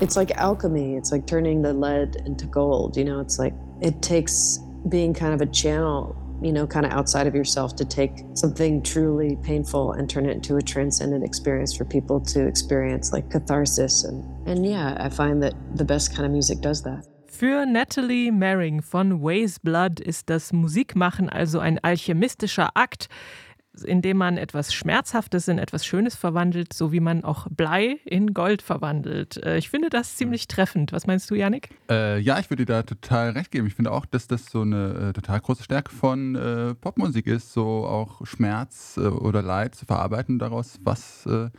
It's like alchemy. It's like turning the lead into gold. You know, it's like it takes being kind of a channel, you know, kind of outside of yourself to take something truly painful and turn it into a transcendent experience for people to experience like catharsis. And, and yeah, I find that the best kind of music does that. Für Natalie Merring von Ways Blood ist das Musikmachen also ein alchemistischer Akt, in dem man etwas Schmerzhaftes in etwas Schönes verwandelt, so wie man auch Blei in Gold verwandelt. Äh, ich finde das ziemlich treffend. Was meinst du, Janik? Äh, ja, ich würde dir da total recht geben. Ich finde auch, dass das so eine äh, total große Stärke von äh, Popmusik ist, so auch Schmerz äh, oder Leid zu verarbeiten, daraus was äh,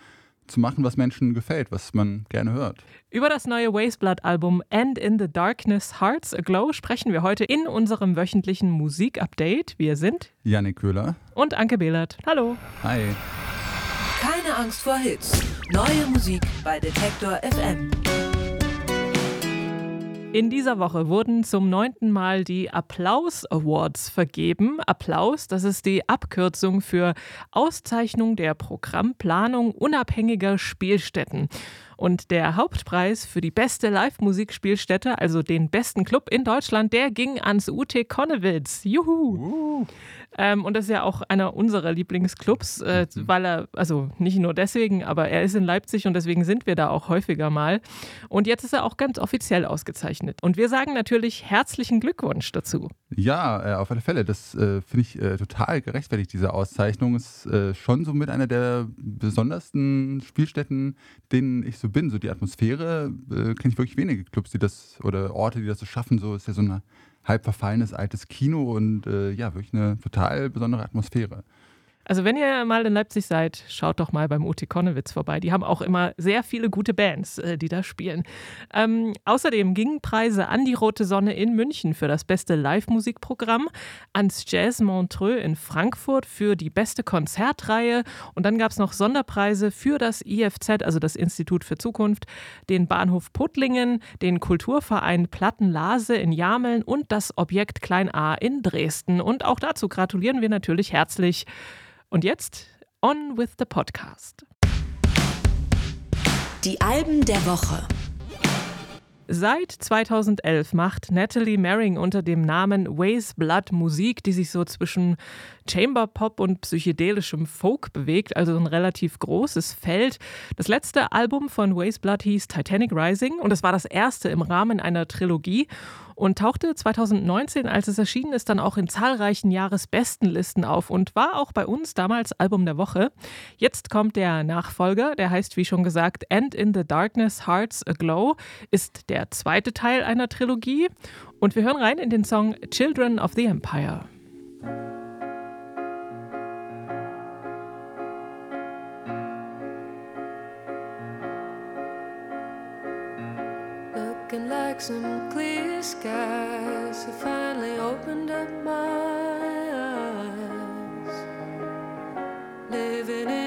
zu machen, was Menschen gefällt, was man gerne hört. Über das neue Wasteblood-Album And in the Darkness Hearts Aglow sprechen wir heute in unserem wöchentlichen Musik-Update. Wir sind Janik Köhler und Anke Behlert. Hallo. Hi. Keine Angst vor Hits. Neue Musik bei Detektor FM. In dieser Woche wurden zum neunten Mal die Applaus Awards vergeben. Applaus, das ist die Abkürzung für Auszeichnung der Programmplanung unabhängiger Spielstätten. Und der Hauptpreis für die beste Live-Musikspielstätte, also den besten Club in Deutschland, der ging ans UT Konnewitz. Juhu! Uh. Ähm, und das ist ja auch einer unserer Lieblingsclubs, äh, mhm. weil er, also nicht nur deswegen, aber er ist in Leipzig und deswegen sind wir da auch häufiger mal. Und jetzt ist er auch ganz offiziell ausgezeichnet. Und wir sagen natürlich herzlichen Glückwunsch dazu. Ja, äh, auf alle Fälle. Das äh, finde ich äh, total gerechtfertigt, diese Auszeichnung. Ist äh, schon so mit einer der besondersten Spielstätten, denen ich so bin. So die Atmosphäre äh, kenne ich wirklich wenige Clubs, die das oder Orte, die das so schaffen. So ist ja so eine halb verfallenes altes Kino und äh, ja, wirklich eine total besondere Atmosphäre. Also wenn ihr mal in Leipzig seid, schaut doch mal beim UT Konnewitz vorbei. Die haben auch immer sehr viele gute Bands, äh, die da spielen. Ähm, außerdem gingen Preise an die Rote Sonne in München für das beste Live-Musikprogramm, ans Jazz Montreux in Frankfurt für die beste Konzertreihe und dann gab es noch Sonderpreise für das IFZ, also das Institut für Zukunft, den Bahnhof Puttlingen, den Kulturverein Plattenlase in Jameln und das Objekt Klein A in Dresden. Und auch dazu gratulieren wir natürlich herzlich. Und jetzt on with the podcast. Die Alben der Woche. Seit 2011 macht Natalie Merring unter dem Namen Ways Blood Musik, die sich so zwischen Chamber Pop und psychedelischem Folk bewegt, also ein relativ großes Feld. Das letzte Album von Ways Blood hieß Titanic Rising und es war das erste im Rahmen einer Trilogie und tauchte 2019, als es erschienen ist, dann auch in zahlreichen Jahresbestenlisten auf und war auch bei uns damals Album der Woche. Jetzt kommt der Nachfolger, der heißt wie schon gesagt End in the Darkness Hearts Aglow, ist der zweite Teil einer Trilogie und wir hören rein in den Song Children of the Empire. Like some clear skies have finally opened up my eyes. Living in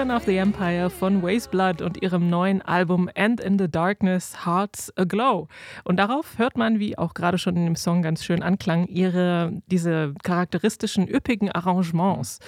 Children of the Empire von Ways Blood und ihrem neuen Album End in the Darkness Hearts Aglow. Und darauf hört man, wie auch gerade schon in dem Song ganz schön anklang, ihre diese charakteristischen üppigen Arrangements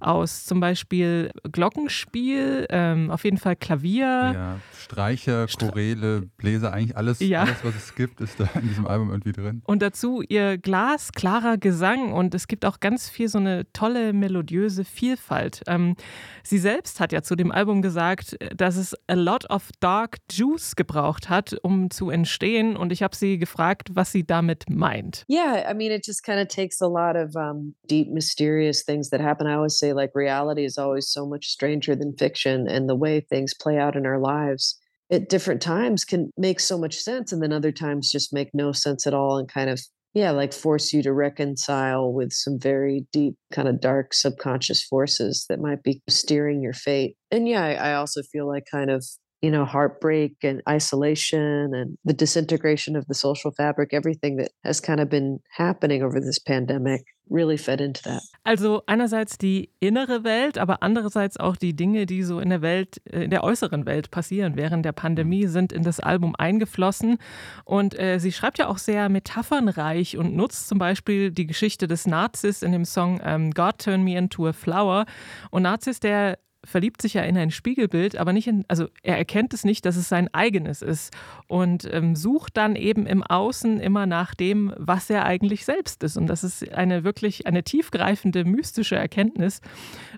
aus zum Beispiel Glockenspiel, ähm, auf jeden Fall Klavier. Ja, Streicher, Choräle, Bläser, eigentlich alles, Ja. alles, was es gibt, ist da in diesem Album irgendwie drin. Und dazu ihr glasklarer Gesang und es gibt auch ganz viel so eine tolle melodiöse Vielfalt. Ähm, sie selbst hat ja zu dem Album gesagt, dass es a lot of dark juice gebraucht hat, um zu entstehen. Und ich habe sie gefragt, was sie damit meint. Yeah, I mean, it just kind of takes a lot of um, deep, mysterious things that happen. I always say, like, reality is always so much stranger than fiction, and the way things play out in our lives at different times can make so much sense, and then other times just make no sense at all and kind of yeah, like force you to reconcile with some very deep, kind of dark subconscious forces that might be steering your fate. And yeah, I, I also feel like kind of you know, heartbreak and isolation and the disintegration of the social fabric, everything that has kind of been happening over this pandemic really fed into that. Also einerseits die innere Welt, aber andererseits auch die Dinge, die so in der Welt, äh, in der äußeren Welt passieren während der Pandemie, sind in das Album eingeflossen. Und äh, sie schreibt ja auch sehr metaphernreich und nutzt zum Beispiel die Geschichte des Nazis in dem Song ähm, God Turn Me Into a Flower. Und Nazis, der verliebt sich ja in ein Spiegelbild, aber nicht in, also er erkennt es nicht, dass es sein eigenes ist und ähm, sucht dann eben im Außen immer nach dem, was er eigentlich selbst ist. Und das ist eine wirklich eine tiefgreifende mystische Erkenntnis,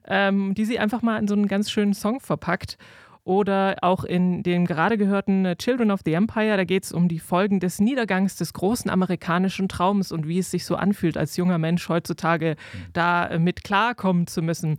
ähm, die sie einfach mal in so einen ganz schönen Song verpackt. Oder auch in dem gerade gehörten äh, Children of the Empire, da geht es um die Folgen des Niedergangs des großen amerikanischen Traums und wie es sich so anfühlt, als junger Mensch heutzutage da äh, mit klarkommen zu müssen.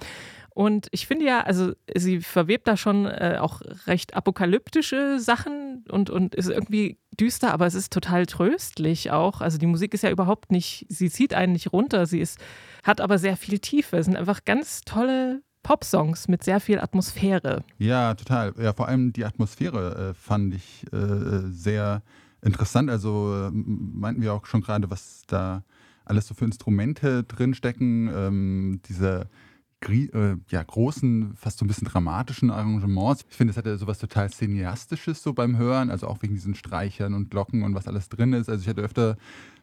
Und ich finde ja, also sie verwebt da schon äh, auch recht apokalyptische Sachen und, und ist irgendwie düster, aber es ist total tröstlich auch. Also die Musik ist ja überhaupt nicht, sie zieht einen nicht runter, sie ist, hat aber sehr viel Tiefe. Es sind einfach ganz tolle Pop-Songs mit sehr viel Atmosphäre. Ja, total. Ja, vor allem die Atmosphäre äh, fand ich äh, sehr interessant. Also äh, meinten wir auch schon gerade, was da alles so für Instrumente drinstecken. Ähm, diese äh, ja, großen, fast so ein bisschen dramatischen Arrangements. Ich finde, es hatte sowas total Cineastisches so beim Hören, also auch wegen diesen Streichern und Glocken und was alles drin ist. Also ich hatte öfter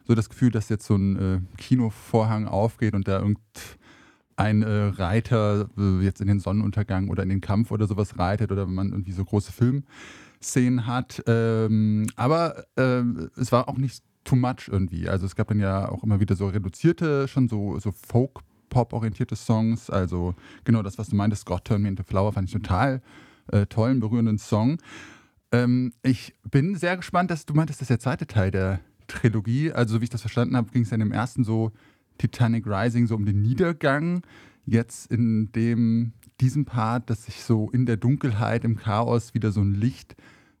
so das Gefühl, dass jetzt so ein äh, Kinovorhang aufgeht und da irgendein äh, Reiter äh, jetzt in den Sonnenuntergang oder in den Kampf oder sowas reitet oder wenn man irgendwie so große Filmszenen hat. Ähm, aber äh, es war auch nicht too much irgendwie. Also es gab dann ja auch immer wieder so reduzierte, schon so, so Folk- Pop-orientierte Songs. Also genau das, was du meintest, God Turn Me Into Flower, fand ich total äh, tollen, berührenden Song. Ähm, ich bin sehr gespannt, dass du meintest, das ist der zweite Teil der Trilogie. Also, wie ich das verstanden habe, ging es ja in dem ersten so Titanic Rising so um den Niedergang. Jetzt in dem, diesem Part, dass sich so in der Dunkelheit, im Chaos wieder so ein Licht,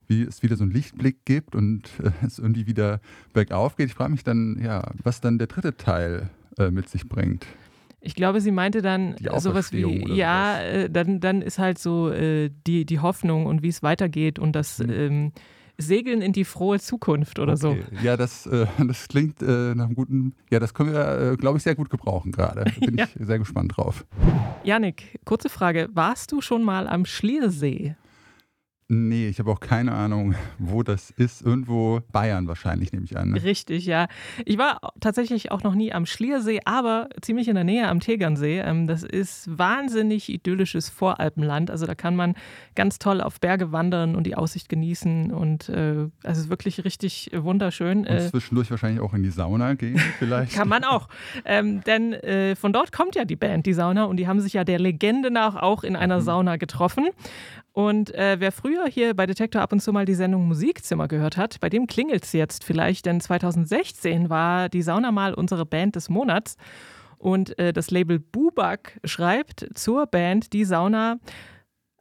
wie es wieder so einen Lichtblick gibt und äh, es irgendwie wieder bergauf geht. Ich frage mich dann, ja, was dann der dritte Teil äh, mit sich bringt. Ich glaube, sie meinte dann sowas wie, ja, äh, dann, dann ist halt so äh, die, die Hoffnung und wie es weitergeht und das Mhm. ähm, Segeln in die frohe Zukunft oder so. Okay. Ja, das, äh, das klingt äh, nach einem guten, ja, das können wir, äh, glaube ich, sehr gut gebrauchen gerade. Bin Ja. ich sehr gespannt drauf. Janik, kurze Frage. Warst du schon mal am Schliersee? Nee, ich habe auch keine Ahnung, wo das ist. Irgendwo Bayern wahrscheinlich, nehme ich an. ne? Richtig, ja. Ich war tatsächlich auch noch nie am Schliersee, aber ziemlich in der Nähe am Tegernsee. Ähm, Das ist wahnsinnig idyllisches Voralpenland. Also da kann man ganz toll auf Berge wandern und die Aussicht genießen. Und äh, es ist wirklich richtig wunderschön. Und Äh, zwischendurch wahrscheinlich auch in die Sauna gehen, vielleicht. Kann man auch. Ähm, denn äh, von dort kommt ja die Band, die Sauna, und die haben sich ja der Legende nach auch in einer Sauna getroffen. Und äh, wer früher hier bei Detektor ab und zu mal die Sendung Musikzimmer gehört hat, bei dem klingelt es jetzt vielleicht, denn 2016 war die Sauna mal unsere Band des Monats. Und äh, das Label Bubak schreibt zur Band Die Sauna,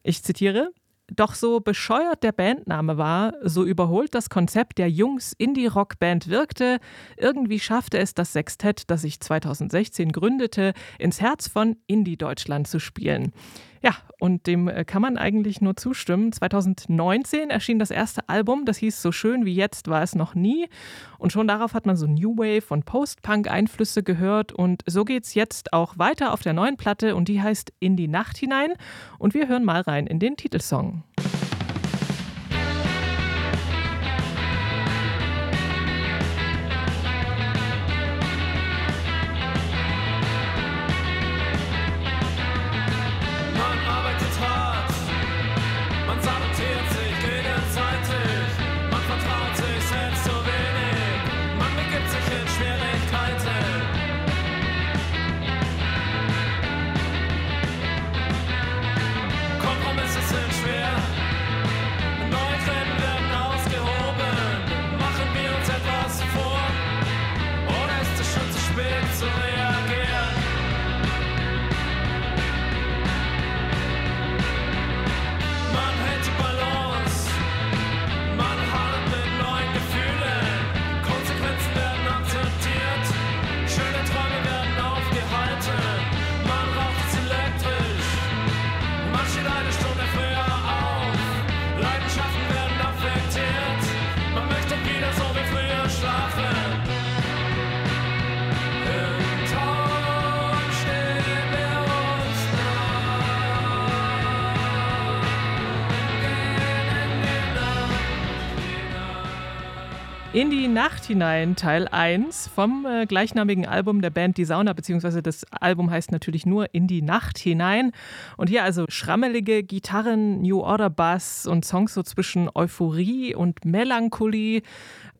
ich zitiere, doch so bescheuert der Bandname war, so überholt das Konzept der Jungs-Indie-Rock-Band wirkte, irgendwie schaffte es das Sextett, das sich 2016 gründete, ins Herz von Indie-Deutschland zu spielen. Ja, und dem äh, kann man eigentlich nur zustimmen. 2019 erschien das erste Album, das hieß So schön wie jetzt war es noch nie. Und schon darauf hat man so New Wave und Post-Punk-Einflüsse gehört. Und so geht's jetzt auch weiter auf der neuen Platte und die heißt In die Nacht hinein. Und wir hören mal rein in den Titelsong. Hinein, Teil 1 vom äh, gleichnamigen Album der Band Die Sauna, beziehungsweise das Album heißt natürlich nur In die Nacht hinein. Und hier also schrammelige Gitarren, New Order Bass und Songs so zwischen Euphorie und Melancholie.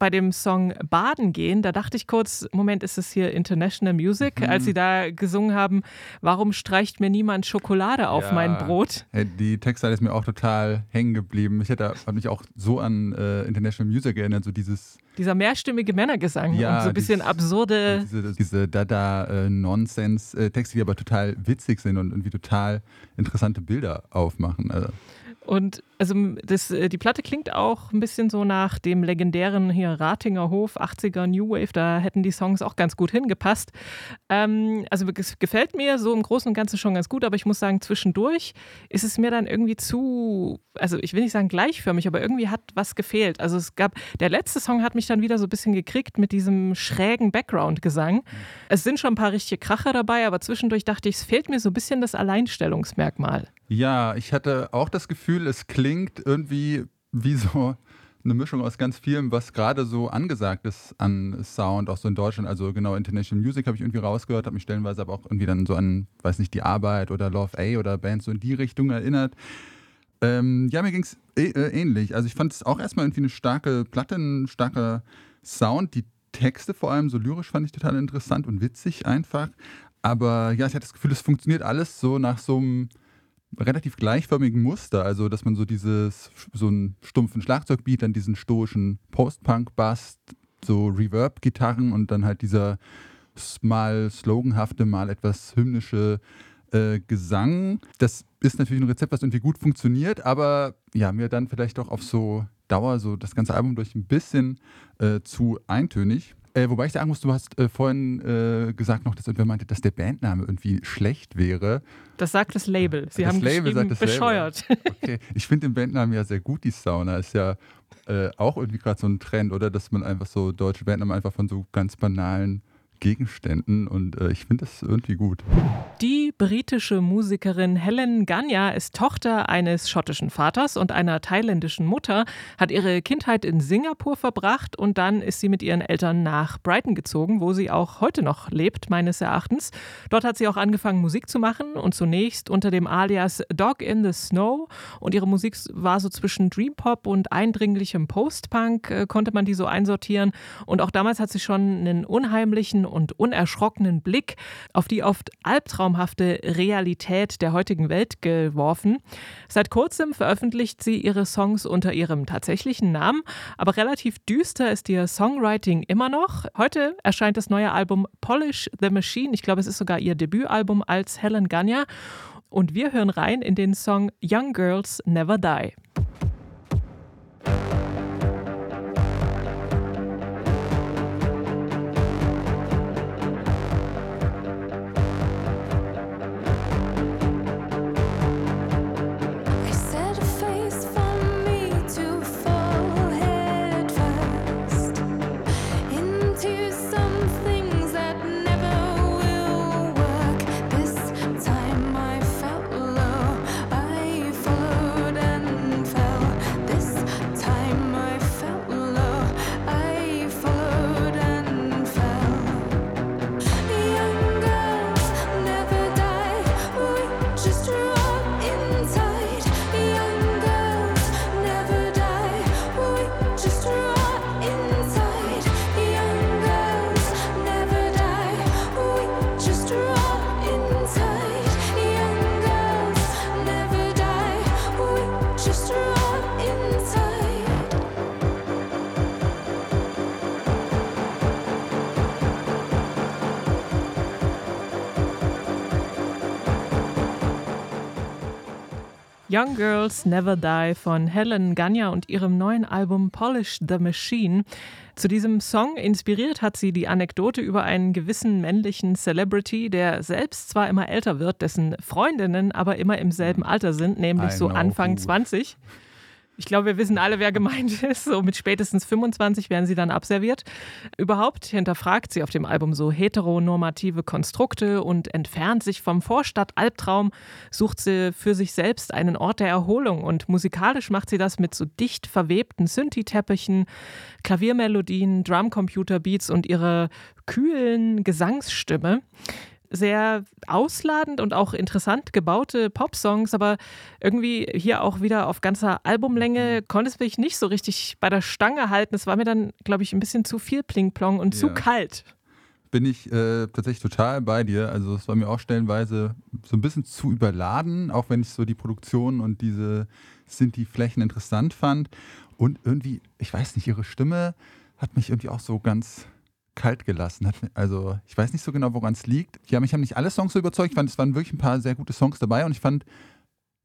Bei dem Song Baden gehen, da dachte ich kurz, Moment, ist es hier International Music, Mhm. als sie da gesungen haben, warum streicht mir niemand Schokolade auf Ja. mein Brot? Die Textzeile ist mir auch total hängen geblieben. Ich hätte hab mich auch so an äh, International Music erinnert, so dieses Dieser mehrstimmige Männergesang Ja, und so ein bisschen dieses- absurde. diese, diese Dada-Nonsense-Texte, die aber total witzig sind und irgendwie total interessante Bilder aufmachen. Also, Und also das, äh, die Platte klingt auch ein bisschen so nach dem legendären hier Ratinger Hof, 80er New Wave. Da hätten die Songs auch ganz gut hingepasst. Ähm, also es gefällt mir so im Großen und Ganzen schon ganz gut, aber ich muss sagen, zwischendurch ist es mir dann irgendwie zu, also ich will nicht sagen gleichförmig, aber irgendwie hat was gefehlt. Also es gab, der letzte Song hat mich dann wieder so ein bisschen gekriegt mit diesem schrägen Background-Gesang. Es sind schon ein paar richtige Kracher dabei, aber zwischendurch dachte ich, es fehlt mir so ein bisschen das Alleinstellungsmerkmal. ja, ich hatte auch das Gefühl, es klingt irgendwie wie so eine Mischung aus ganz vielem, was gerade so angesagt ist an Sound, auch so in Deutschland. Also genau, International Music habe ich irgendwie rausgehört, habe mich stellenweise aber auch irgendwie dann so an, weiß nicht, die Arbeit oder Love A oder Bands so in die Richtung erinnert. Ähm, ja, mir ging es äh, ähnlich. Also ich fand es auch erstmal irgendwie eine starke Platte, ein starker Sound. Die Texte vor allem, so lyrisch, fand ich total interessant und witzig einfach. Aber ja, ich hatte das Gefühl, es funktioniert alles so nach so einem relativ gleichförmigen Muster. Also, dass man so dieses, so einen stumpfen Schlagzeugbeat, dann diesen stoischen Post-Punk-Bass, so Reverb-Gitarren und dann halt dieser mal sloganhafte, mal etwas hymnische äh, Gesang. Das ist natürlich ein Rezept, was irgendwie gut funktioniert, aber ja, mir dann vielleicht doch auf so Dauer so das ganze Album durch ein bisschen äh, zu eintönig. Äh, wobei ich sagen muss, du hast äh, vorhin äh, gesagt noch, dass irgendwer meinte, dass der Bandname irgendwie schlecht wäre. Das sagt das Label. Sie Das haben Label geschrieben, sagt das Label. bescheuert. Okay, ich finde den Bandnamen ja sehr gut, die Sauna. Ist ja äh, auch irgendwie gerade so ein Trend, oder? Dass man einfach so deutsche Bandnamen einfach von so ganz banalen Gegenständen und äh, ich finde das irgendwie gut. Die britische Musikerin Helen Ganya ist Tochter eines schottischen Vaters und einer thailändischen Mutter, hat ihre Kindheit in Singapur verbracht und dann ist sie mit ihren Eltern nach Brighton gezogen, wo sie auch heute noch lebt, meines Erachtens. Dort hat sie auch angefangen, Musik zu machen und zunächst unter dem Alias Dog in the Snow und ihre Musik war so zwischen Dream Pop und eindringlichem Post-Punk, äh, konnte man die so einsortieren. Und auch damals hat sie schon einen unheimlichen und unerschrockenen Blick auf die oft albtraumhafte Realität der heutigen Welt geworfen. Seit kurzem veröffentlicht sie ihre Songs unter ihrem tatsächlichen Namen, aber relativ düster ist ihr Songwriting immer noch. Heute erscheint das neue Album Polish the Machine. Ich glaube, es ist sogar ihr Debütalbum als Helen Ganya. Und wir hören rein in den Song Young Girls Never Die. Young Girls Never Die von Helen Ganya und ihrem neuen Album Polish the Machine. Zu diesem Song inspiriert hat sie die Anekdote über einen gewissen männlichen Celebrity, der selbst zwar immer älter wird, dessen Freundinnen aber immer im selben Alter sind, nämlich I so Anfang who. 20. Ich glaube, wir wissen alle, wer gemeint ist. So mit spätestens 25 werden sie dann abserviert. Überhaupt hinterfragt sie auf dem Album so heteronormative Konstrukte und entfernt sich vom Vorstadt-Albtraum, sucht sie für sich selbst einen Ort der Erholung. Und musikalisch macht sie das mit so dicht verwebten Synthi-Teppichen, Klaviermelodien, Drumcomputer-Beats und ihrer kühlen Gesangsstimme sehr ausladend und auch interessant gebaute Popsongs, aber irgendwie hier auch wieder auf ganzer Albumlänge konnte es mich nicht so richtig bei der Stange halten. Es war mir dann, glaube ich, ein bisschen zu viel Pling-Plong und zu Ja. kalt. Bin ich äh, tatsächlich total bei dir. Also es war mir auch stellenweise so ein bisschen zu überladen, auch wenn ich so die Produktion und diese Sinti-Flächen interessant fand. Und irgendwie, ich weiß nicht, ihre Stimme hat mich irgendwie auch so ganz kalt gelassen. Also ich weiß nicht so genau, woran es liegt. Ja, mich haben nicht alle Songs so überzeugt. Ich fand, es waren wirklich ein paar sehr gute Songs dabei und ich fand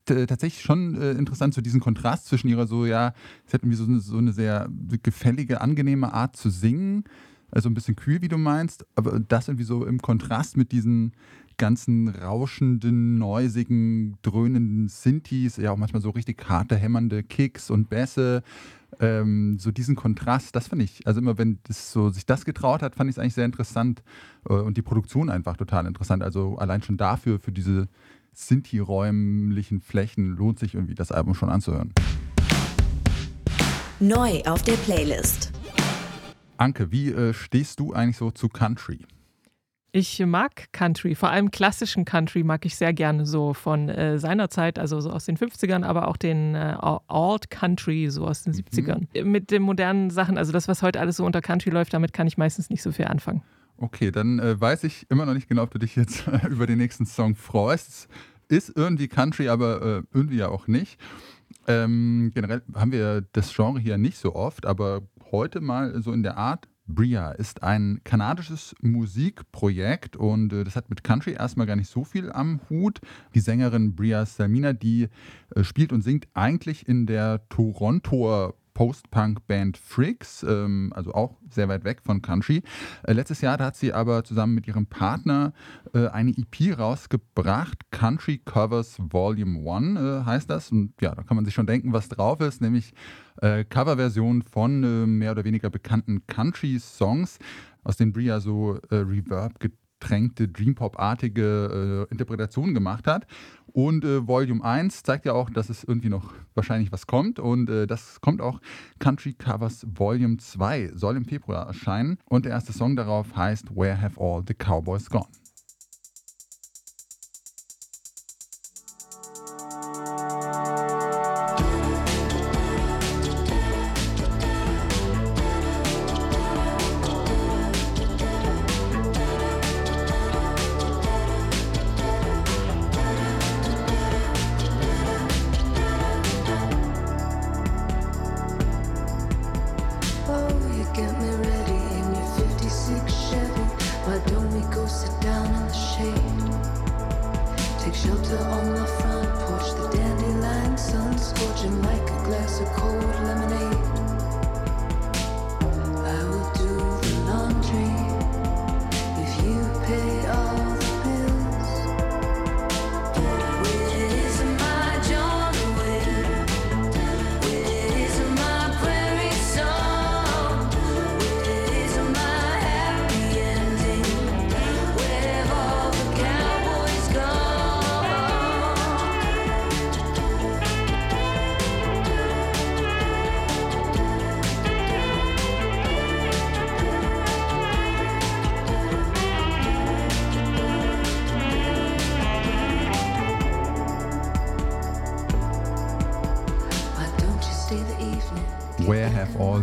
t- tatsächlich schon äh, interessant, so diesen Kontrast zwischen ihrer so, ja, es hat irgendwie so so eine sehr gefällige, angenehme Art zu singen, also ein bisschen kühl, wie du meinst, aber das irgendwie so im Kontrast mit diesen ganzen rauschenden, neusigen, dröhnenden Synthes, ja auch manchmal so richtig harte, hämmernde Kicks und Bässe, ähm, so diesen Kontrast, das fand ich, also immer wenn das so sich das getraut hat, fand ich es eigentlich sehr interessant äh, und die Produktion einfach total interessant, also allein schon dafür, für diese Sinti-räumlichen Flächen lohnt sich irgendwie das Album schon anzuhören. Neu auf der Playlist. Anke, wie äh, stehst du eigentlich so zu Country? Ich mag Country, vor allem klassischen Country mag ich sehr gerne so von äh, seiner Zeit, also so aus den 50ern, aber auch den äh, Alt Country, so aus den 70ern. Mit den modernen Sachen, also das, was heute alles so unter Country läuft, damit kann ich meistens nicht so viel anfangen. Okay, dann äh, weiß ich immer noch nicht genau, ob du dich jetzt über den nächsten Song freust. Ist irgendwie Country, aber äh, irgendwie ja auch nicht. Ähm, generell haben wir das Genre hier nicht so oft, aber heute mal so in der Art. Bria ist ein kanadisches Musikprojekt und äh, das hat mit Country erstmal gar nicht so viel am Hut. Die Sängerin Bria Salmina, die äh, spielt und singt eigentlich in der Torontoer Post-Punk-Band Freaks, ähm, also auch sehr weit weg von Country. Äh, letztes Jahr hat sie aber zusammen mit ihrem Partner äh, eine EP rausgebracht, Country Covers Volume 1 äh, heißt das. Und ja, da kann man sich schon denken, was drauf ist, nämlich äh, Coverversion von äh, mehr oder weniger bekannten Country-Songs, aus denen Bria so äh, Reverb getränkte, Dream-Pop-artige äh, Interpretationen gemacht hat. Und äh, Volume 1 zeigt ja auch, dass es irgendwie noch wahrscheinlich was kommt. Und äh, das kommt auch Country Covers Volume 2, soll im Februar erscheinen. Und der erste Song darauf heißt Where Have All the Cowboys Gone?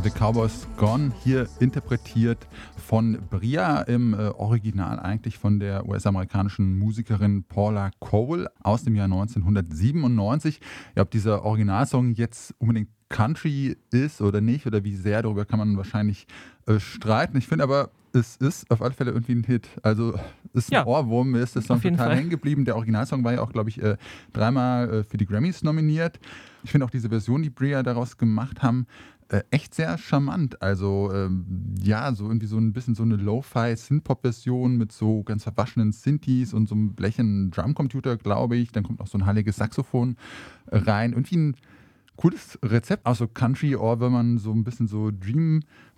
The Cowboys Gone? Hier interpretiert von Bria im äh, Original eigentlich von der US-amerikanischen Musikerin Paula Cole aus dem Jahr 1997. Ja, ob dieser Originalsong jetzt unbedingt Country ist oder nicht oder wie sehr, darüber kann man wahrscheinlich äh, streiten. Ich finde aber, es ist auf alle Fälle irgendwie ein Hit. Also ist ein Ja, Ohrwurm, mir ist der Song total hängen geblieben. Der Originalsong war ja auch, glaube ich, äh, dreimal äh, für die Grammys nominiert. Ich finde auch diese Version, die Bria daraus gemacht haben, äh, echt sehr charmant. Also ähm, ja, so irgendwie so ein bisschen so eine Lo-Fi-Synth-Pop-Version mit so ganz verwaschenen Synthes und so einem blechernen Drumcomputer, glaube ich. Dann kommt noch so ein heiliges Saxophon äh, rein. Irgendwie ein cooles Rezept, auch so Country or wenn man so ein bisschen so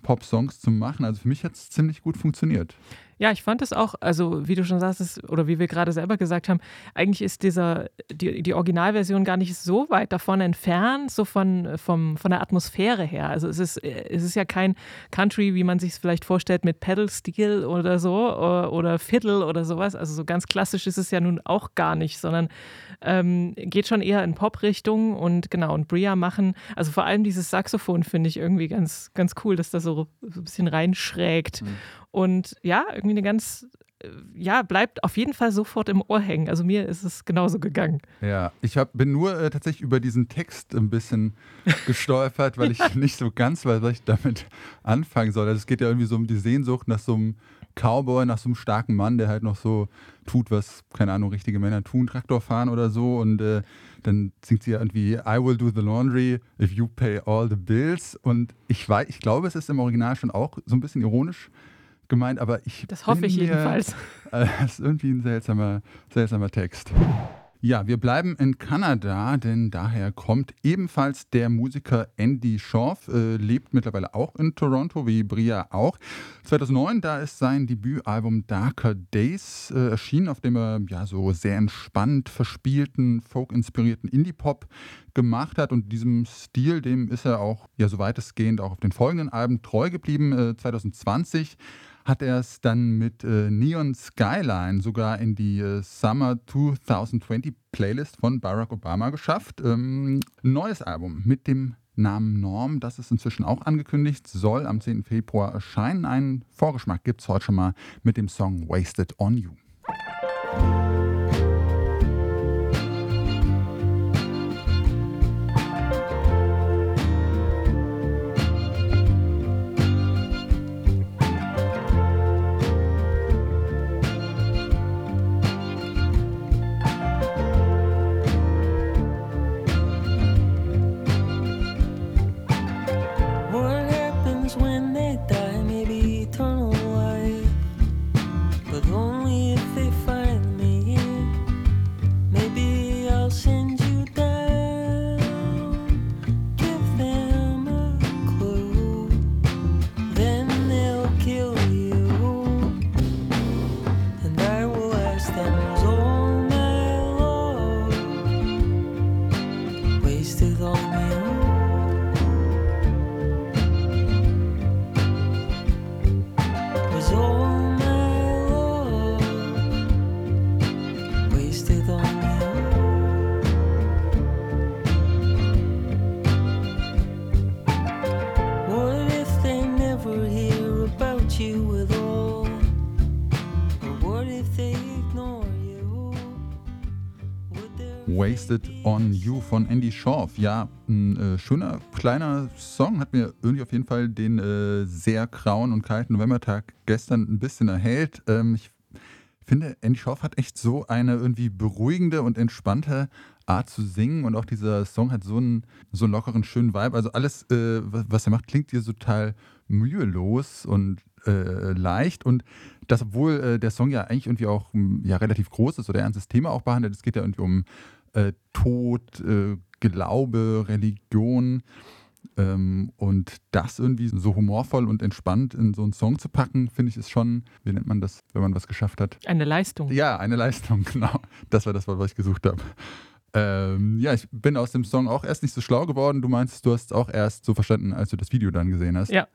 Dream-Pop-Songs zu machen. Also für mich hat es ziemlich gut funktioniert. Ja, ich fand es auch, also wie du schon sagst, oder wie wir gerade selber gesagt haben, eigentlich ist dieser, die, die Originalversion gar nicht so weit davon entfernt, so von, vom, von der Atmosphäre her. Also es ist, es ist ja kein Country, wie man sich es vielleicht vorstellt, mit Pedal-Steel oder so oder, oder Fiddle oder sowas. Also so ganz klassisch ist es ja nun auch gar nicht, sondern ähm, geht schon eher in Pop-Richtung und genau, und Bria machen, also vor allem dieses Saxophon finde ich irgendwie ganz, ganz cool, dass da so, so ein bisschen reinschrägt. Mhm. Und ja, irgendwie eine ganz, äh, ja, bleibt auf jeden Fall sofort im Ohr hängen. Also mir ist es genauso gegangen. Ja, ich hab, bin nur äh, tatsächlich über diesen Text ein bisschen gestolpert, weil ich nicht so ganz weiß, was ich damit anfangen soll. Also es geht ja irgendwie so um die Sehnsucht nach so einem Cowboy, nach so einem starken Mann, der halt noch so tut, was, keine Ahnung, richtige Männer tun, Traktor fahren oder so. Und äh, dann singt sie ja irgendwie I will do the laundry if you pay all the bills. Und ich weiß, ich glaube, es ist im Original schon auch so ein bisschen ironisch gemeint, aber ich. Das hoffe ich jedenfalls. Äh, das ist irgendwie ein seltsamer, seltsamer Text. Ja, wir bleiben in Kanada, denn daher kommt ebenfalls der Musiker Andy Schorf, äh, lebt mittlerweile auch in Toronto, wie Bria auch. 2009, da ist sein Debütalbum Darker Days äh, erschienen, auf dem er ja so sehr entspannt verspielten, folk-inspirierten Indie-Pop gemacht hat und diesem Stil, dem ist er auch ja so weitestgehend auch auf den folgenden Alben treu geblieben. Äh, 2020 hat er es dann mit äh, Neon Skyline sogar in die äh, Summer 2020 Playlist von Barack Obama geschafft. Ähm, neues Album mit dem Namen Norm, das ist inzwischen auch angekündigt, soll am 10. Februar erscheinen. Einen Vorgeschmack gibt es heute schon mal mit dem Song Wasted on You. On You von Andy Schorf. Ja, ein äh, schöner kleiner Song, hat mir irgendwie auf jeden Fall den äh, sehr grauen und kalten Novembertag gestern ein bisschen erhellt. Ähm, ich finde, Andy Schorf hat echt so eine irgendwie beruhigende und entspannte Art zu singen und auch dieser Song hat so einen, so einen lockeren, schönen Vibe. Also alles, äh, was er macht, klingt hier total mühelos und äh, leicht und das, obwohl äh, der Song ja eigentlich irgendwie auch ja, relativ groß ist oder ernstes Thema auch behandelt. Es geht ja irgendwie um äh, Tod, äh, Glaube, Religion. Ähm, und das irgendwie so humorvoll und entspannt in so einen Song zu packen, finde ich, ist schon, wie nennt man das, wenn man was geschafft hat? Eine Leistung. Ja, eine Leistung, genau. Das war das Wort, was ich gesucht habe. Ähm, ja, ich bin aus dem Song auch erst nicht so schlau geworden. Du meinst, du hast es auch erst so verstanden, als du das Video dann gesehen hast. Ja.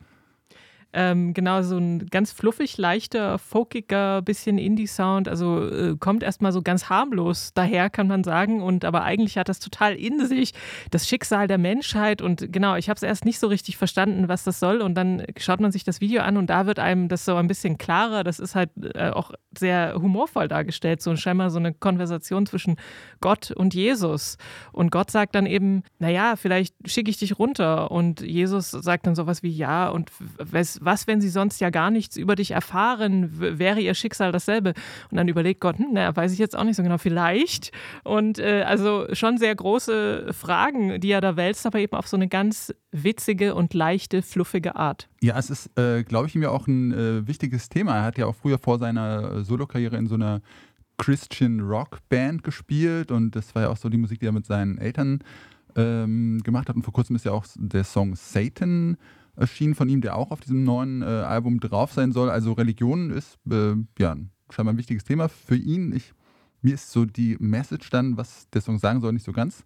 Ähm, genau, so ein ganz fluffig, leichter, folkiger, bisschen Indie-Sound. Also äh, kommt erstmal so ganz harmlos daher, kann man sagen. Und aber eigentlich hat das total in sich das Schicksal der Menschheit. Und genau, ich habe es erst nicht so richtig verstanden, was das soll. Und dann schaut man sich das Video an und da wird einem das so ein bisschen klarer. Das ist halt äh, auch sehr humorvoll dargestellt. So scheinbar so eine Konversation zwischen Gott und Jesus. Und Gott sagt dann eben, naja, vielleicht schicke ich dich runter. Und Jesus sagt dann sowas wie, ja, und was, was, wenn sie sonst ja gar nichts über dich erfahren, wäre ihr Schicksal dasselbe? Und dann überlegt Gott, hm, na, weiß ich jetzt auch nicht so genau, vielleicht. Und äh, also schon sehr große Fragen, die er da wälzt, aber eben auf so eine ganz witzige und leichte, fluffige Art. Ja, es ist, äh, glaube ich, ihm ja auch ein äh, wichtiges Thema. Er hat ja auch früher vor seiner Solokarriere in so einer Christian Rock Band gespielt und das war ja auch so die Musik, die er mit seinen Eltern ähm, gemacht hat. Und vor kurzem ist ja auch der Song Satan erschienen von ihm, der auch auf diesem neuen äh, Album drauf sein soll. Also Religion ist äh, ja scheinbar ein wichtiges Thema für ihn. Ich, mir ist so die Message dann, was der Song sagen soll, nicht so ganz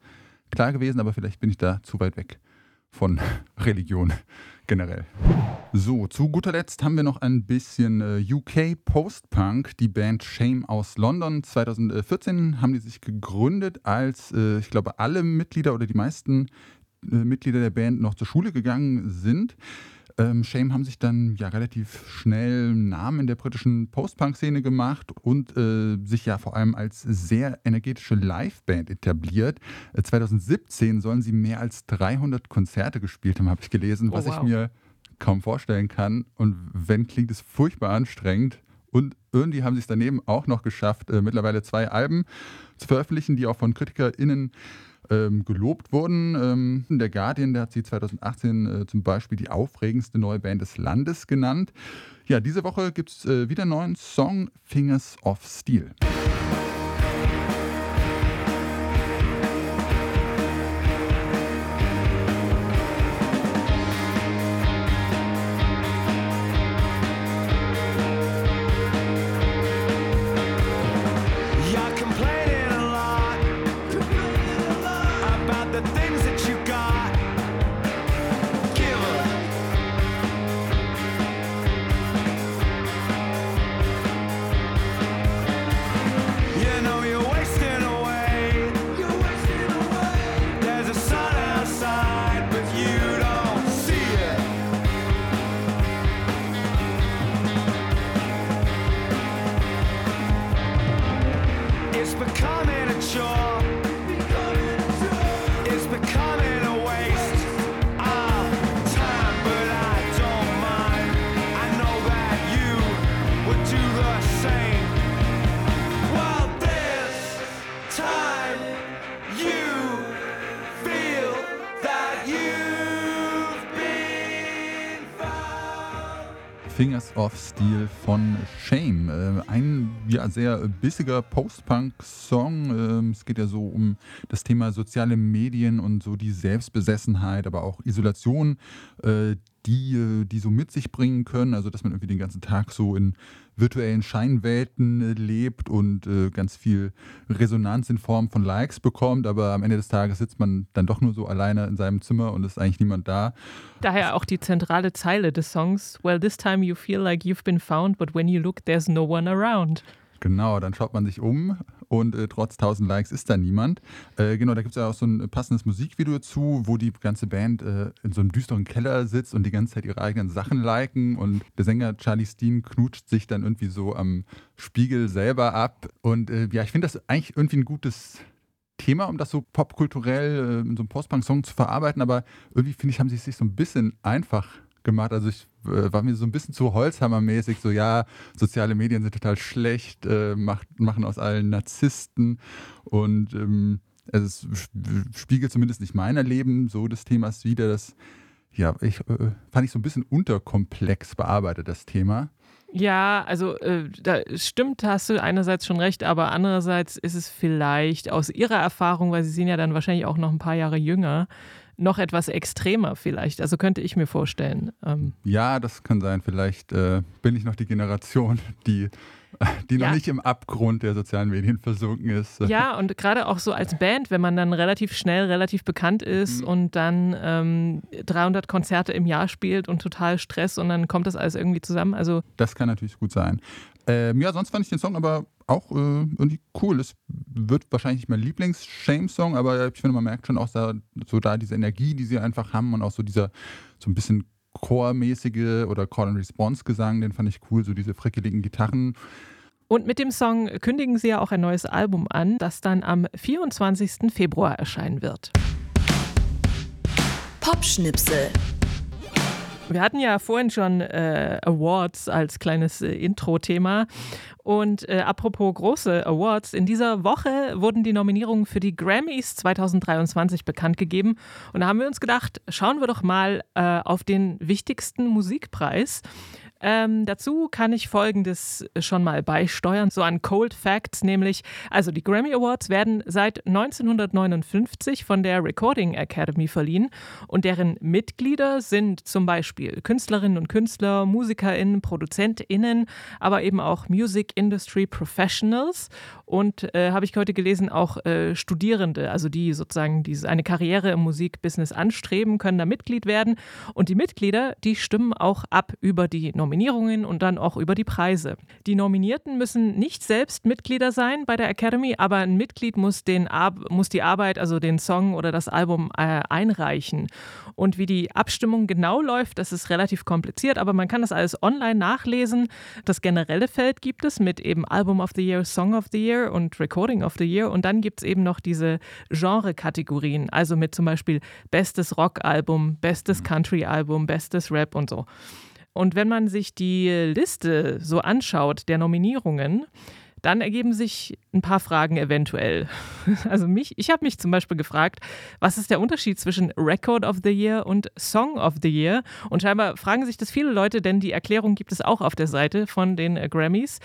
klar gewesen, aber vielleicht bin ich da zu weit weg von Religion generell. So, zu guter Letzt haben wir noch ein bisschen äh, UK Post-Punk, die Band Shame aus London. 2014 haben die sich gegründet, als äh, ich glaube alle Mitglieder oder die meisten Mitglieder der Band noch zur Schule gegangen sind. Ähm, Shame haben sich dann ja relativ schnell Namen in der britischen Post-Punk-Szene gemacht und äh, sich ja vor allem als sehr energetische Liveband etabliert. Äh, 2017 sollen sie mehr als 300 Konzerte gespielt haben, habe ich gelesen, Oh, was wow. ich mir kaum vorstellen kann. Und wenn klingt es furchtbar anstrengend. Und irgendwie haben sie es daneben auch noch geschafft, äh, mittlerweile zwei Alben zu veröffentlichen, die auch von KritikerInnen ähm, gelobt wurden. Ähm, der Guardian, der hat sie 2018 äh, zum Beispiel die aufregendste neue Band des Landes genannt. Ja, diese Woche gibt es äh, wieder einen neuen Song, Fingers of Steel. Fingers of Steel von Shame. Äh, ein ja, sehr bissiger Post-Punk-Song. Ähm, es geht ja so um das Thema soziale Medien und so die Selbstbesessenheit, aber auch Isolation, äh, die, äh, die so mit sich bringen können. Also, dass man irgendwie den ganzen Tag so in virtuellen Scheinwelten äh, lebt und äh, ganz viel Resonanz in Form von Likes bekommt, aber am Ende des Tages sitzt man dann doch nur so alleine in seinem Zimmer und ist eigentlich niemand da. Daher auch die zentrale Zeile des Songs. Well, this time you feel like you've been found, but when you look, there's no one around. Genau, dann schaut man sich um und äh, trotz 1000 Likes ist da niemand. Äh, genau, da gibt es ja auch so ein passendes Musikvideo zu, wo die ganze Band äh, in so einem düsteren Keller sitzt und die ganze Zeit ihre eigenen Sachen liken und der Sänger Charlie Steen knutscht sich dann irgendwie so am Spiegel selber ab. Und äh, ja, ich finde das eigentlich irgendwie ein gutes Thema, um das so popkulturell äh, in so einem Post-Punk-Song zu verarbeiten, aber irgendwie finde ich, haben sie es sich so ein bisschen einfach gemacht. Also ich äh, war mir so ein bisschen zu Holzhammermäßig, so ja, soziale Medien sind total schlecht, äh, macht, machen aus allen Narzissten und ähm, also es sp- spiegelt zumindest nicht mein Erleben so des Themas wider. Das ja, ich äh, fand ich so ein bisschen unterkomplex bearbeitet, das Thema. Ja, also äh, da stimmt, hast du einerseits schon recht, aber andererseits ist es vielleicht aus ihrer Erfahrung, weil sie sind ja dann wahrscheinlich auch noch ein paar Jahre jünger, noch etwas extremer vielleicht. Also könnte ich mir vorstellen. Ähm, Ja, das kann sein. Vielleicht äh, bin ich noch die Generation, die, die noch Ja. nicht im Abgrund der sozialen Medien versunken ist. ja, und gerade auch so als Band, wenn man dann relativ schnell relativ bekannt ist Mhm. und dann ähm, 300 Konzerte im Jahr spielt und total Stress und dann kommt das alles irgendwie zusammen. Also Das kann natürlich gut sein. Ähm, ja, sonst fand ich den Song aber auch äh, irgendwie cool. Es wird wahrscheinlich nicht mein Lieblings-Shame-Song, aber ich finde, man merkt schon auch da, so da diese Energie, die sie einfach haben und auch so dieser so ein bisschen Chormäßige oder Call-and-Response-Gesang, den fand ich cool, so diese frickeligen Gitarren. Und mit dem Song kündigen sie ja auch ein neues Album an, das dann am 24. Februar erscheinen wird. Popschnipsel. Wir hatten ja vorhin schon äh, Awards als kleines äh, Intro-Thema. Und äh, apropos große Awards, in dieser Woche wurden die Nominierungen für die Grammys 2023 bekannt gegeben. Und da haben wir uns gedacht, schauen wir doch mal äh, auf den wichtigsten Musikpreis. Ähm, dazu kann ich Folgendes schon mal beisteuern, so an Cold Facts, nämlich, also die Grammy Awards werden seit 1959 von der Recording Academy verliehen und deren Mitglieder sind zum Beispiel Künstlerinnen und Künstler, MusikerInnen, ProduzentInnen, aber eben auch Music Industry Professionals und, äh, habe ich heute gelesen, auch äh, Studierende, also die sozusagen diese, eine Karriere im Musikbusiness anstreben, können da Mitglied werden und die Mitglieder, die stimmen auch ab über die Nominierungen und dann auch über die Preise. Die Nominierten müssen nicht selbst Mitglieder sein bei der Academy, aber ein Mitglied muss, den Ar muss die Arbeit, also den Song oder das Album äh, einreichen. Und wie die Abstimmung genau läuft, das ist relativ kompliziert, aber man kann das alles online nachlesen. Das generelle Feld gibt es mit eben Album of the Year, Song of the Year und Recording of the Year. Und dann gibt es eben noch diese Genre-Kategorien, also mit zum Beispiel bestes Rock-Album, bestes Country-Album, bestes Rap und so. Und wenn man sich die Liste so anschaut der Nominierungen, dann ergeben sich ein paar Fragen eventuell. Also mich, ich habe mich zum Beispiel gefragt, was ist der Unterschied zwischen Record of the Year und Song of the Year? Und scheinbar fragen sich das viele Leute, denn die Erklärung gibt es auch auf der Seite von den Grammys.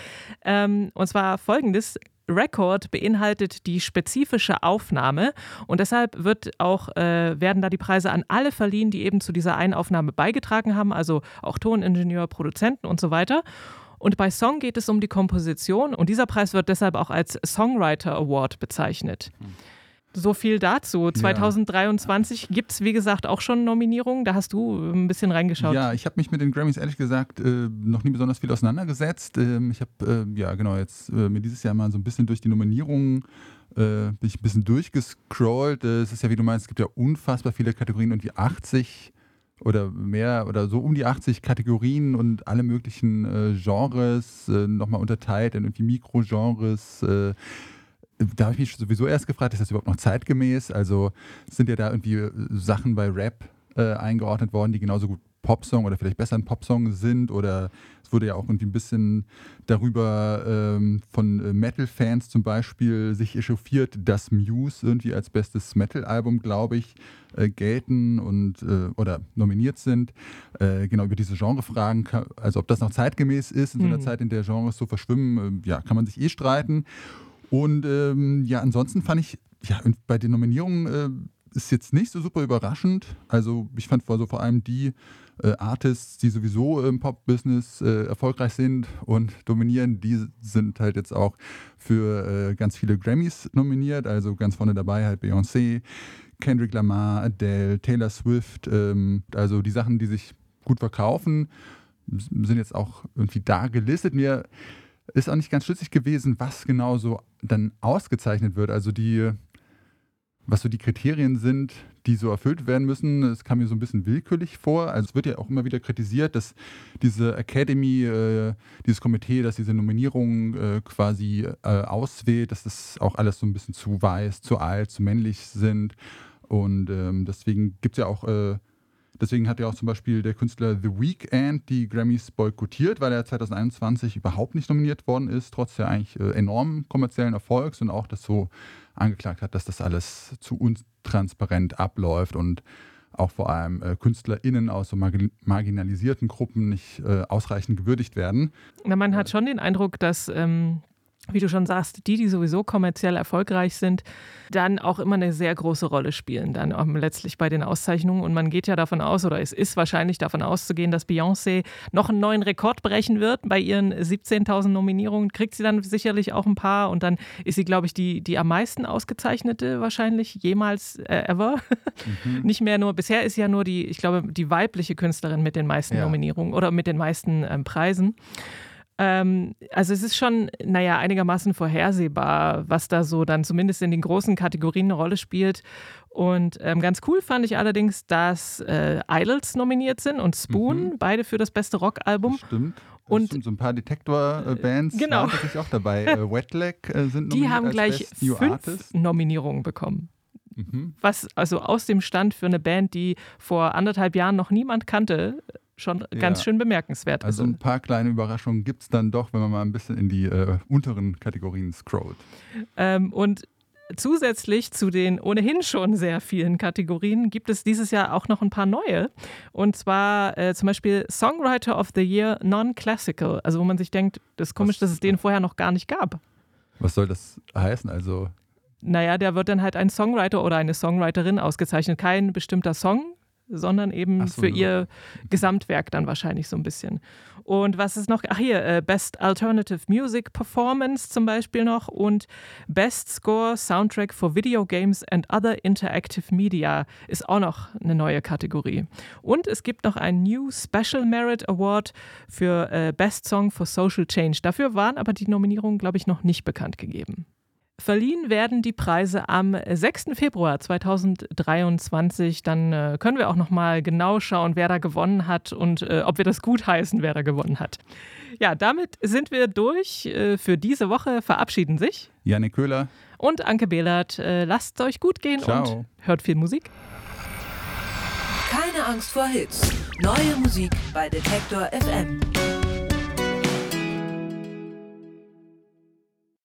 Ähm, und zwar folgendes. Record beinhaltet die spezifische Aufnahme und deshalb wird auch, äh, werden da die Preise an alle verliehen, die eben zu dieser einen Aufnahme beigetragen haben, also auch Toningenieur, Produzenten und so weiter. Und bei Song geht es um die Komposition und dieser Preis wird deshalb auch als Songwriter Award bezeichnet. So viel dazu. 2023 gibt es, wie gesagt, auch schon Nominierungen. Da hast du ein bisschen reingeschaut. Ja, ich habe mich mit den Grammys ehrlich gesagt äh, noch nie besonders viel auseinandergesetzt. Ähm, ich habe, äh, ja genau, jetzt äh, mir dieses Jahr mal so ein bisschen durch die Nominierungen äh, bin ich ein bisschen durchgescrollt. Äh, es ist ja, wie du meinst, es gibt ja unfassbar viele Kategorien, irgendwie 80 oder mehr oder so um die 80 Kategorien und alle möglichen äh, Genres äh, nochmal unterteilt in irgendwie Mikrogenres. Da habe ich mich sowieso erst gefragt, ist das überhaupt noch zeitgemäß? Also sind ja da irgendwie äh, Sachen bei Rap äh, eingeordnet worden, die genauso gut Popsong oder vielleicht besser ein Popsong sind oder es wurde ja auch irgendwie ein bisschen darüber ähm, von äh, Metal-Fans zum Beispiel sich echauffiert, dass Muse irgendwie als bestes Metal-Album, glaube ich, äh, gelten und äh, oder nominiert sind. Äh, genau über diese Genrefragen, also ob das noch zeitgemäß ist in so einer Mhm. Zeit, in der Genres so verschwimmen, äh, ja, kann man sich eh streiten. Und ähm, ja, ansonsten fand ich, ja, bei den Nominierungen äh, ist jetzt nicht so super überraschend. Also ich fand vor, so vor allem die äh, Artists, die sowieso im Pop-Business äh, erfolgreich sind und dominieren, die sind halt jetzt auch für äh, ganz viele Grammys nominiert. Also ganz vorne dabei halt Beyoncé, Kendrick Lamar, Adele, Taylor Swift. Ähm, also die Sachen, die sich gut verkaufen, sind jetzt auch irgendwie da gelistet. Mir ist auch nicht ganz schlüssig gewesen, was genau so dann ausgezeichnet wird. Also die, was so die Kriterien sind, die so erfüllt werden müssen. Es kam mir so ein bisschen willkürlich vor. Also es wird ja auch immer wieder kritisiert, dass diese Academy, äh, dieses Komitee, das diese Nominierungen äh, quasi äh, auswählt, dass das auch alles so ein bisschen zu weiß, zu alt, zu männlich sind. Und ähm, deswegen gibt es ja auch äh, Deswegen hat ja auch zum Beispiel der Künstler The Weeknd die Grammys boykottiert, weil er 2021 überhaupt nicht nominiert worden ist, trotz der eigentlich äh, enormen kommerziellen Erfolgs und auch das so angeklagt hat, dass das alles zu untransparent abläuft und auch vor allem äh, KünstlerInnen aus so margin marginalisierten Gruppen nicht äh, ausreichend gewürdigt werden. Na, man hat schon den Eindruck, dass, ähm, wie du schon sagst, die, die sowieso kommerziell erfolgreich sind, dann auch immer eine sehr große Rolle spielen, dann auch letztlich bei den Auszeichnungen. Und man geht ja davon aus, oder es ist wahrscheinlich davon auszugehen, dass Beyoncé noch einen neuen Rekord brechen wird. Bei ihren 17.000 Nominierungen kriegt sie dann sicherlich auch ein paar. Und dann ist sie, glaube ich, die, die am meisten ausgezeichnete wahrscheinlich jemals äh, ever. Nicht mehr nur, bisher ist sie ja nur die, ich glaube, die weibliche Künstlerin mit den meisten Ja. Nominierungen oder mit den meisten ähm, Preisen. Ähm, also es ist schon, naja, einigermaßen vorhersehbar, was da so dann zumindest in den großen Kategorien eine Rolle spielt. Und ähm, ganz cool fand ich allerdings, dass äh, Idols nominiert sind und Spoon, beide für das beste Rockalbum. Stimmt. Und- so ein paar Detektor-Bands Genau. waren tatsächlich auch dabei. Äh, Wetlag äh, sind Die nominiert haben als gleich Best New fünf. Nominierungen bekommen. Mhm. Was also aus dem Stand für eine Band, die vor anderthalb Jahren noch niemand kannte, schon ganz Ja. schön bemerkenswert Also ist. ein paar kleine Überraschungen gibt es dann doch, wenn man mal ein bisschen in die äh, unteren Kategorien scrollt. Ähm, und zusätzlich zu den ohnehin schon sehr vielen Kategorien gibt es dieses Jahr auch noch ein paar neue. Und zwar äh, zum Beispiel Songwriter of the Year Non-Classical. Also wo man sich denkt, das ist komisch, Was- dass es den vorher noch gar nicht gab. Was soll das heißen? Also, Naja, der wird dann halt ein Songwriter oder eine Songwriterin ausgezeichnet. Kein bestimmter Song, sondern eben so, für so. ihr Gesamtwerk dann wahrscheinlich so ein bisschen. Und was ist noch? Ach hier, äh, Best Alternative Music Performance zum Beispiel noch und Best Score Soundtrack for Video Games and Other Interactive Media ist auch noch eine neue Kategorie. Und es gibt noch einen New Special Merit Award für äh, Best Song for Social Change. Dafür waren aber die Nominierungen, glaube ich, noch nicht bekannt gegeben. Verliehen werden die Preise am 6. Februar 2023. Dann äh, können wir auch noch mal genau schauen, wer da gewonnen hat und äh, ob wir das gut heißen, wer da gewonnen hat. Ja, damit sind wir durch. Äh, für diese Woche verabschieden sich Janik Köhler, und Anke Behlert. Äh, lasst es euch gut gehen Ciao. und hört viel Musik. Keine Angst vor Hits. Neue Musik bei Detektor FM.